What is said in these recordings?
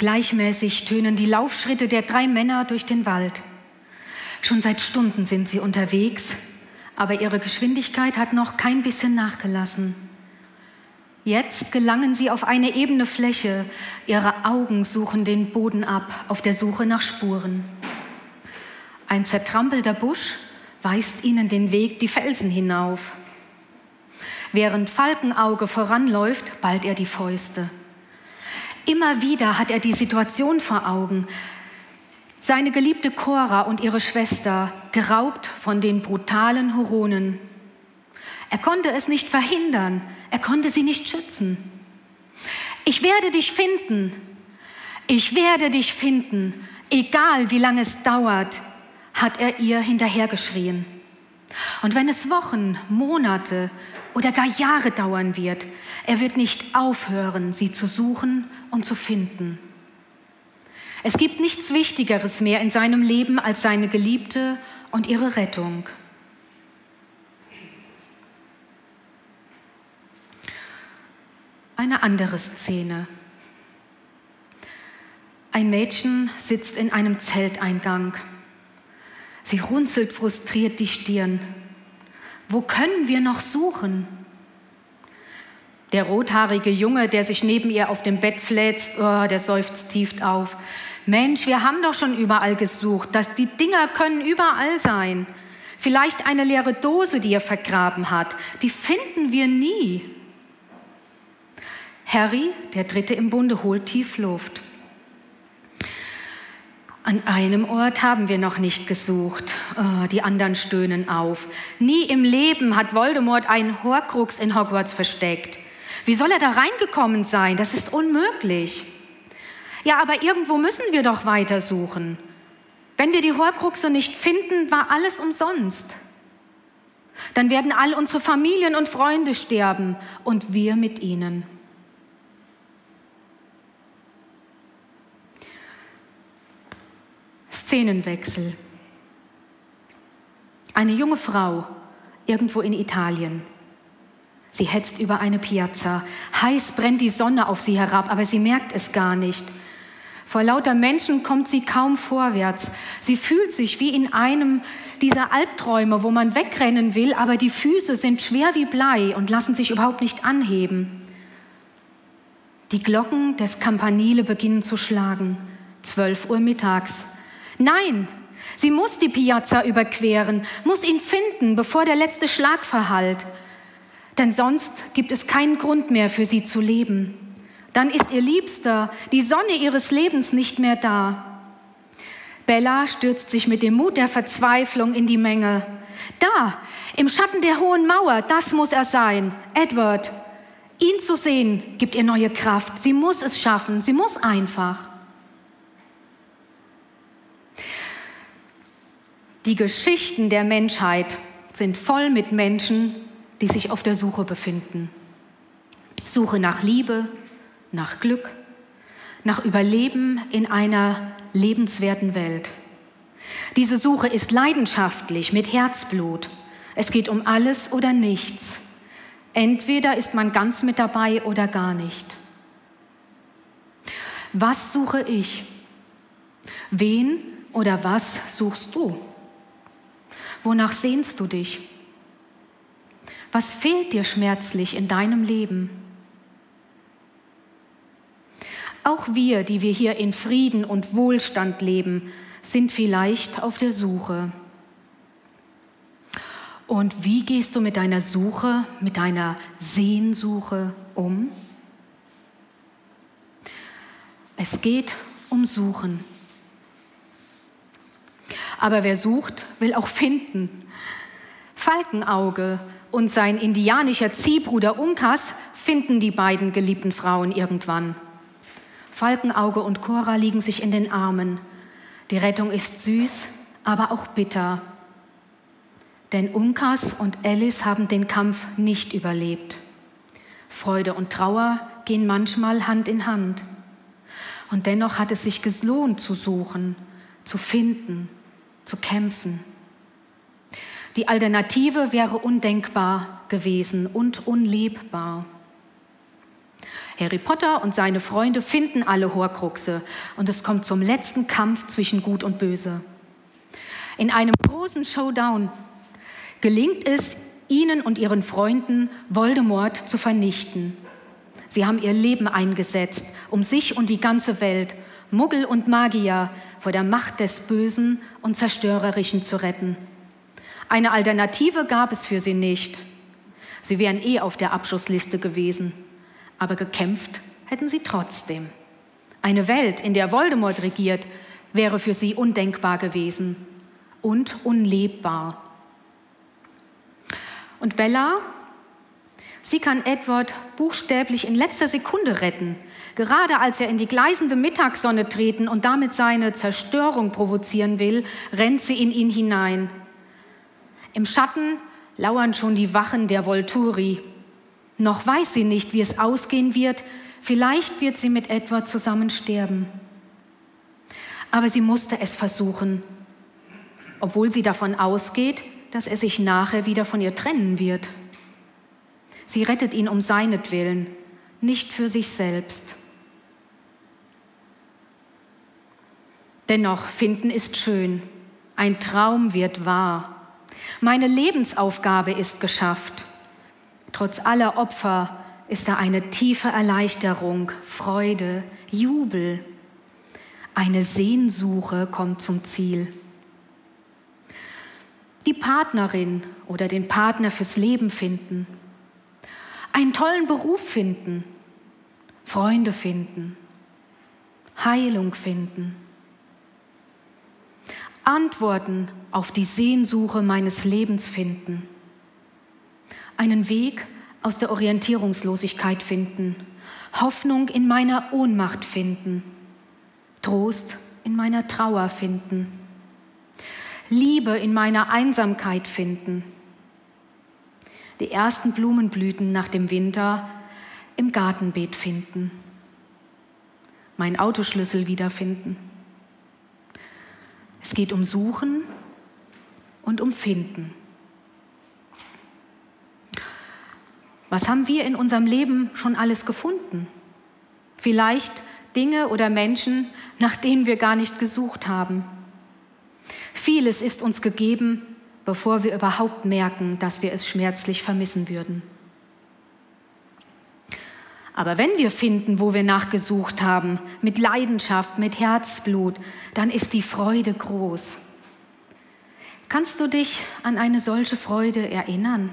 Gleichmäßig tönen die Laufschritte der drei Männer durch den Wald. Schon seit Stunden sind sie unterwegs, aber ihre Geschwindigkeit hat noch kein bisschen nachgelassen. Jetzt gelangen sie auf eine ebene Fläche, ihre Augen suchen den Boden ab auf der Suche nach Spuren. Ein zertrampelter Busch weist ihnen den Weg die Felsen hinauf. Während Falkenauge voranläuft, ballt er die Fäuste. Immer wieder hat er die Situation vor Augen. Seine geliebte Cora und ihre Schwester geraubt von den brutalen Huronen. Er konnte es nicht verhindern, er konnte sie nicht schützen. Ich werde dich finden, ich werde dich finden, egal wie lange es dauert, hat er ihr hinterhergeschrien. Und wenn es Wochen, Monate oder gar Jahre dauern wird, er wird nicht aufhören, sie zu suchen und zu finden. Es gibt nichts Wichtigeres mehr in seinem Leben als seine Geliebte und ihre Rettung. Eine andere Szene. Ein Mädchen sitzt in einem Zelteingang. Sie runzelt frustriert die Stirn. Wo können wir noch suchen? Der rothaarige Junge, der sich neben ihr auf dem Bett fläzt, oh, der seufzt tief auf. Mensch, wir haben doch schon überall gesucht. Das, die Dinger können überall sein. Vielleicht eine leere Dose, die er vergraben hat. Die finden wir nie. Harry, der Dritte im Bunde, holt tief Luft. An einem Ort haben wir noch nicht gesucht. Oh, die anderen stöhnen auf. Nie im Leben hat Voldemort einen Horcrux in Hogwarts versteckt. Wie soll er da reingekommen sein? Das ist unmöglich. Ja, aber irgendwo müssen wir doch weitersuchen. Wenn wir die Horcruxe nicht finden, war alles umsonst. Dann werden all unsere Familien und Freunde sterben und wir mit ihnen. Szenenwechsel. Eine junge Frau irgendwo in Italien Sie hetzt über eine Piazza. Heiß brennt die Sonne auf sie herab, aber sie merkt es gar nicht. Vor lauter Menschen kommt sie kaum vorwärts. Sie fühlt sich wie in einem dieser Albträume, wo man wegrennen will, aber die Füße sind schwer wie Blei und lassen sich überhaupt nicht anheben. Die Glocken des Campanile beginnen zu schlagen. Zwölf Uhr mittags. Nein, sie muss die Piazza überqueren, muss ihn finden, bevor der letzte Schlag verhallt denn sonst gibt es keinen Grund mehr für sie zu leben. Dann ist ihr Liebster, die Sonne ihres Lebens nicht mehr da. Bella stürzt sich mit dem Mut der Verzweiflung in die Menge. Da, im Schatten der hohen Mauer, das muss er sein. Edward, ihn zu sehen, gibt ihr neue Kraft. Sie muss es schaffen, sie muss einfach. Die Geschichten der Menschheit sind voll mit Menschen, die sich auf der Suche befinden. Suche nach Liebe, nach Glück, nach Überleben in einer lebenswerten Welt. Diese Suche ist leidenschaftlich, mit Herzblut. Es geht um alles oder nichts. Entweder ist man ganz mit dabei oder gar nicht. Was suche ich? Wen oder was suchst du? Wonach sehnst du dich? Was fehlt dir schmerzlich in deinem Leben? Auch wir, die wir hier in Frieden und Wohlstand leben, sind vielleicht auf der Suche. Und wie gehst du mit deiner Suche, mit deiner Sehnsuche um? Es geht um Suchen. Aber wer sucht, will auch finden. Falkenauge und sein indianischer Ziehbruder Unkas finden die beiden geliebten Frauen irgendwann. Falkenauge und Cora liegen sich in den Armen. Die Rettung ist süß, aber auch bitter. Denn Unkas und Alice haben den Kampf nicht überlebt. Freude und Trauer gehen manchmal Hand in Hand. Und dennoch hat es sich gelohnt zu suchen, zu finden, zu kämpfen. Die Alternative wäre undenkbar gewesen und unlebbar. Harry Potter und seine Freunde finden alle Horcruxe und es kommt zum letzten Kampf zwischen Gut und Böse. In einem großen Showdown gelingt es ihnen und ihren Freunden, Voldemort zu vernichten. Sie haben ihr Leben eingesetzt, um sich und die ganze Welt, Muggel und Magier, vor der Macht des Bösen und Zerstörerischen zu retten. Eine Alternative gab es für sie nicht. Sie wären eh auf der Abschussliste gewesen. Aber gekämpft hätten sie trotzdem. Eine Welt, in der Voldemort regiert, wäre für sie undenkbar gewesen und unlebbar. Und Bella, sie kann Edward buchstäblich in letzter Sekunde retten, gerade als er in die gleißende Mittagssonne treten und damit seine Zerstörung provozieren will, rennt sie in ihn hinein. Im Schatten lauern schon die Wachen der Volturi. Noch weiß sie nicht, wie es ausgehen wird. Vielleicht wird sie mit Edward zusammen sterben. Aber sie musste es versuchen, obwohl sie davon ausgeht, dass er sich nachher wieder von ihr trennen wird. Sie rettet ihn um seinetwillen, nicht für sich selbst. Dennoch, finden ist schön. Ein Traum wird wahr. Meine Lebensaufgabe ist geschafft. Trotz aller Opfer ist da eine tiefe Erleichterung, Freude, Jubel. Eine Sehnsuche kommt zum Ziel. Die Partnerin oder den Partner fürs Leben finden. Einen tollen Beruf finden. Freunde finden. Heilung finden. Antworten auf die Sehnsuche meines Lebens finden. Einen Weg aus der Orientierungslosigkeit finden. Hoffnung in meiner Ohnmacht finden. Trost in meiner Trauer finden. Liebe in meiner Einsamkeit finden. Die ersten Blumenblüten nach dem Winter im Gartenbeet finden. Mein Autoschlüssel wiederfinden es geht um Suchen und um Finden. Was haben wir in unserem Leben schon alles gefunden? Vielleicht Dinge oder Menschen, nach denen wir gar nicht gesucht haben. Vieles ist uns gegeben, bevor wir überhaupt merken, dass wir es schmerzlich vermissen würden. Aber wenn wir finden, wo wir nachgesucht haben, mit Leidenschaft, mit Herzblut, dann ist die Freude groß. Kannst du dich an eine solche Freude erinnern?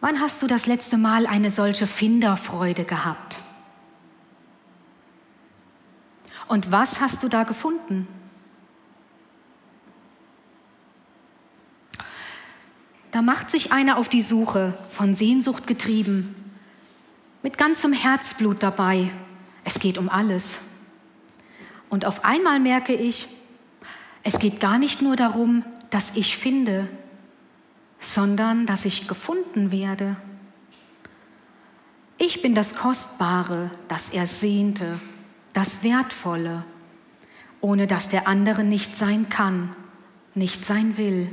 Wann hast du das letzte Mal eine solche Finderfreude gehabt? Und was hast du da gefunden? Da macht sich einer auf die Suche, von Sehnsucht getrieben, mit ganzem Herzblut dabei. Es geht um alles. Und auf einmal merke ich, es geht gar nicht nur darum, dass ich finde, sondern dass ich gefunden werde. Ich bin das Kostbare, das er sehnte, das Wertvolle, ohne dass der andere nicht sein kann, nicht sein will.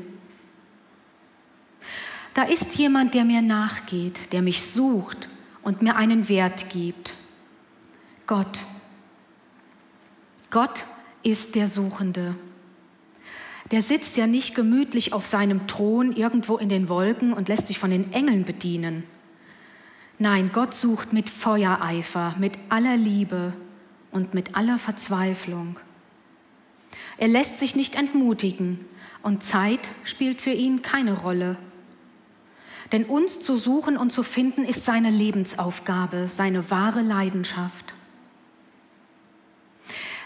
Da ist jemand, der mir nachgeht, der mich sucht und mir einen Wert gibt. Gott. Gott ist der Suchende. Der sitzt ja nicht gemütlich auf seinem Thron irgendwo in den Wolken und lässt sich von den Engeln bedienen. Nein, Gott sucht mit Feuereifer, mit aller Liebe und mit aller Verzweiflung. Er lässt sich nicht entmutigen und Zeit spielt für ihn keine Rolle. Denn uns zu suchen und zu finden ist seine Lebensaufgabe, seine wahre Leidenschaft.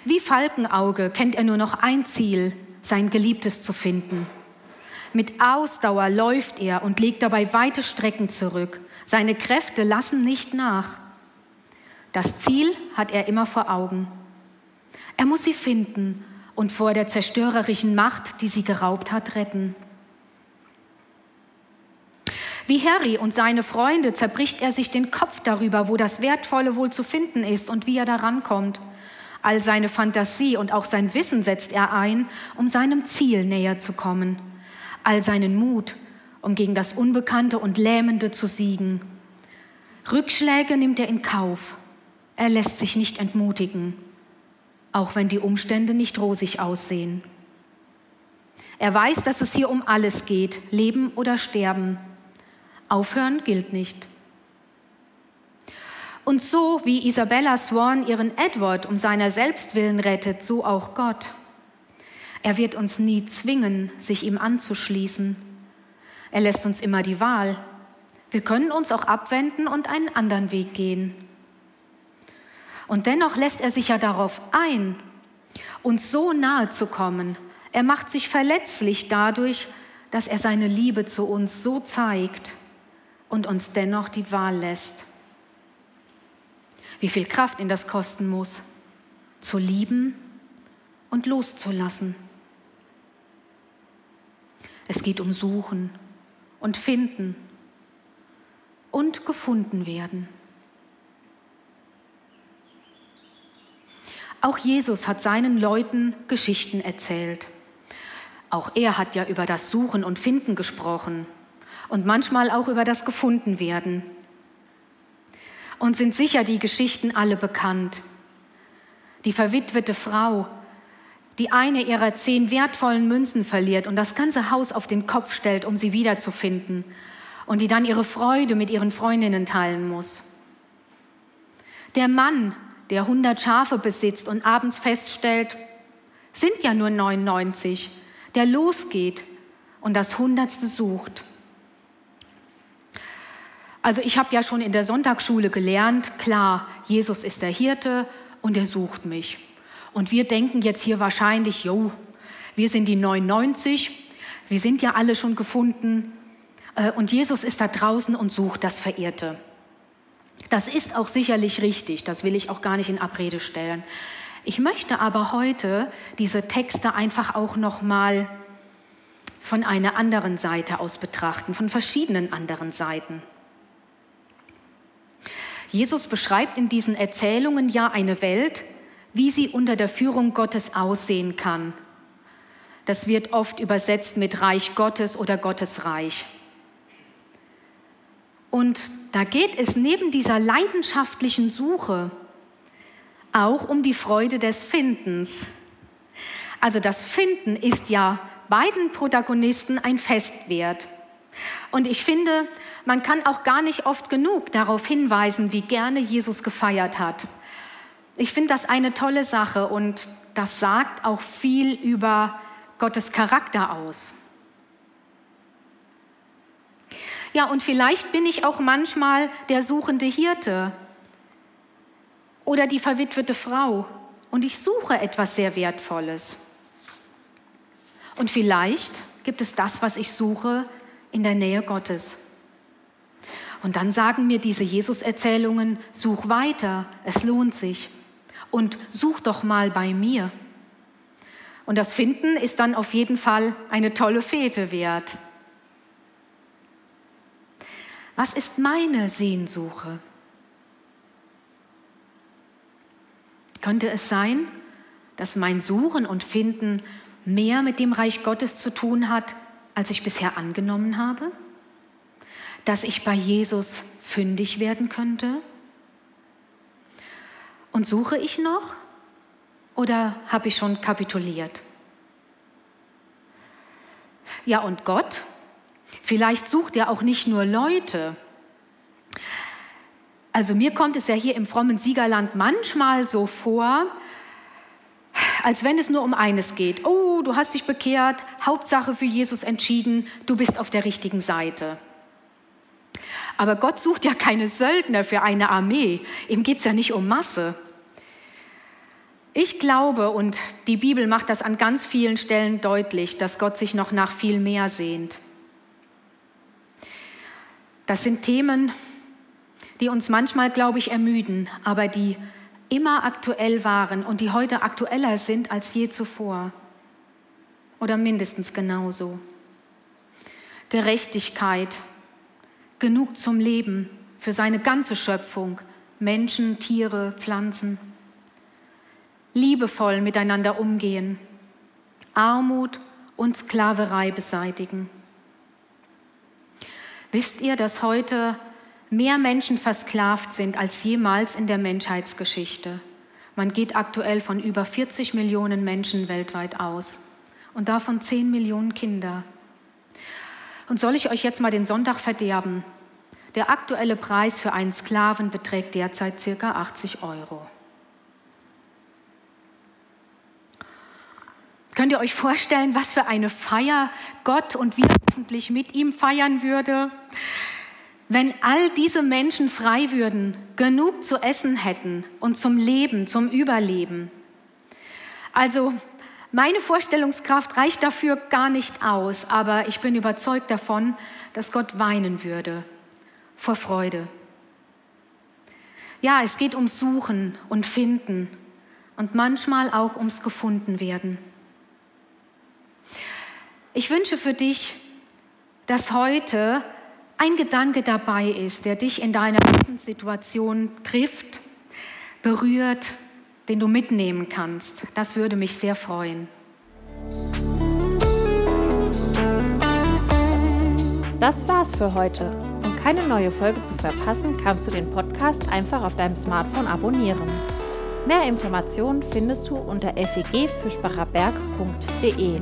Wie Falkenauge kennt er nur noch ein Ziel, sein Geliebtes zu finden. Mit Ausdauer läuft er und legt dabei weite Strecken zurück. Seine Kräfte lassen nicht nach. Das Ziel hat er immer vor Augen. Er muss sie finden und vor der zerstörerischen Macht, die sie geraubt hat, retten. Wie Harry und seine Freunde zerbricht er sich den Kopf darüber, wo das Wertvolle wohl zu finden ist und wie er daran kommt. All seine Fantasie und auch sein Wissen setzt er ein, um seinem Ziel näher zu kommen. All seinen Mut, um gegen das Unbekannte und Lähmende zu siegen. Rückschläge nimmt er in Kauf. Er lässt sich nicht entmutigen, auch wenn die Umstände nicht rosig aussehen. Er weiß, dass es hier um alles geht, Leben oder Sterben. Aufhören gilt nicht. Und so wie Isabella Swan ihren Edward um seiner selbst willen rettet, so auch Gott. Er wird uns nie zwingen, sich ihm anzuschließen. Er lässt uns immer die Wahl. Wir können uns auch abwenden und einen anderen Weg gehen. Und dennoch lässt er sich ja darauf ein, uns so nahe zu kommen. Er macht sich verletzlich dadurch, dass er seine Liebe zu uns so zeigt und uns dennoch die Wahl lässt wie viel Kraft ihn das kosten muss, zu lieben und loszulassen. Es geht um Suchen und Finden und gefunden werden. Auch Jesus hat seinen Leuten Geschichten erzählt. Auch er hat ja über das Suchen und Finden gesprochen und manchmal auch über das Gefundenwerden und sind sicher die Geschichten alle bekannt. Die verwitwete Frau, die eine ihrer zehn wertvollen Münzen verliert und das ganze Haus auf den Kopf stellt, um sie wiederzufinden und die dann ihre Freude mit ihren Freundinnen teilen muss. Der Mann, der 100 Schafe besitzt und abends feststellt, sind ja nur 99, der losgeht und das Hundertste sucht. Also ich habe ja schon in der Sonntagsschule gelernt, klar, Jesus ist der Hirte und er sucht mich. Und wir denken jetzt hier wahrscheinlich, jo, wir sind die 99, wir sind ja alle schon gefunden äh, und Jesus ist da draußen und sucht das Verirrte. Das ist auch sicherlich richtig, das will ich auch gar nicht in Abrede stellen. Ich möchte aber heute diese Texte einfach auch noch mal von einer anderen Seite aus betrachten, von verschiedenen anderen Seiten. Jesus beschreibt in diesen Erzählungen ja eine Welt, wie sie unter der Führung Gottes aussehen kann. Das wird oft übersetzt mit Reich Gottes oder Gottes Reich. Und da geht es neben dieser leidenschaftlichen Suche auch um die Freude des Findens. Also das Finden ist ja beiden Protagonisten ein Festwert. Und ich finde, man kann auch gar nicht oft genug darauf hinweisen, wie gerne Jesus gefeiert hat. Ich finde das eine tolle Sache und das sagt auch viel über Gottes Charakter aus. Ja, und vielleicht bin ich auch manchmal der suchende Hirte oder die verwitwete Frau und ich suche etwas sehr Wertvolles. Und vielleicht gibt es das, was ich suche, in der Nähe Gottes. Und dann sagen mir diese Jesus-Erzählungen, such weiter, es lohnt sich. Und such doch mal bei mir. Und das Finden ist dann auf jeden Fall eine tolle Fete wert. Was ist meine Sehnsuche? Könnte es sein, dass mein Suchen und Finden mehr mit dem Reich Gottes zu tun hat, als ich bisher angenommen habe? Dass ich bei Jesus fündig werden könnte? Und suche ich noch oder habe ich schon kapituliert? Ja, und Gott? Vielleicht sucht er auch nicht nur Leute. Also mir kommt es ja hier im frommen Siegerland manchmal so vor, als wenn es nur um eines geht. Oh, du hast dich bekehrt, Hauptsache für Jesus entschieden, du bist auf der richtigen Seite. Aber Gott sucht ja keine Söldner für eine Armee. Ihm geht es ja nicht um Masse. Ich glaube, und die Bibel macht das an ganz vielen Stellen deutlich, dass Gott sich noch nach viel mehr sehnt. Das sind Themen, die uns manchmal, glaube ich, ermüden, aber die immer aktuell waren und die heute aktueller sind als je zuvor. Oder mindestens genauso. Gerechtigkeit, genug zum Leben für seine ganze Schöpfung, Menschen, Tiere, Pflanzen. Liebevoll miteinander umgehen, Armut und Sklaverei beseitigen. Wisst ihr, dass heute mehr Menschen versklavt sind als jemals in der Menschheitsgeschichte? Man geht aktuell von über 40 Millionen Menschen weltweit aus und davon 10 Millionen Kinder. Und soll ich euch jetzt mal den Sonntag verderben? Der aktuelle Preis für einen Sklaven beträgt derzeit ca. 80 Euro. Könnt ihr euch vorstellen, was für eine Feier Gott und wir hoffentlich mit ihm feiern würde? Wenn all diese Menschen frei würden, genug zu essen hätten und zum Leben, zum Überleben. Also meine Vorstellungskraft reicht dafür gar nicht aus, aber ich bin überzeugt davon, dass Gott weinen würde vor Freude. Ja, es geht ums Suchen und Finden und manchmal auch ums Gefundenwerden. Ich wünsche für dich, dass heute ein Gedanke dabei ist, der dich in deiner Situation trifft, berührt, den du mitnehmen kannst. Das würde mich sehr freuen. Das war's für heute. Um keine neue Folge zu verpassen, kannst du den Podcast einfach auf deinem Smartphone abonnieren. Mehr Informationen findest du unter fegfischbacherberg.de.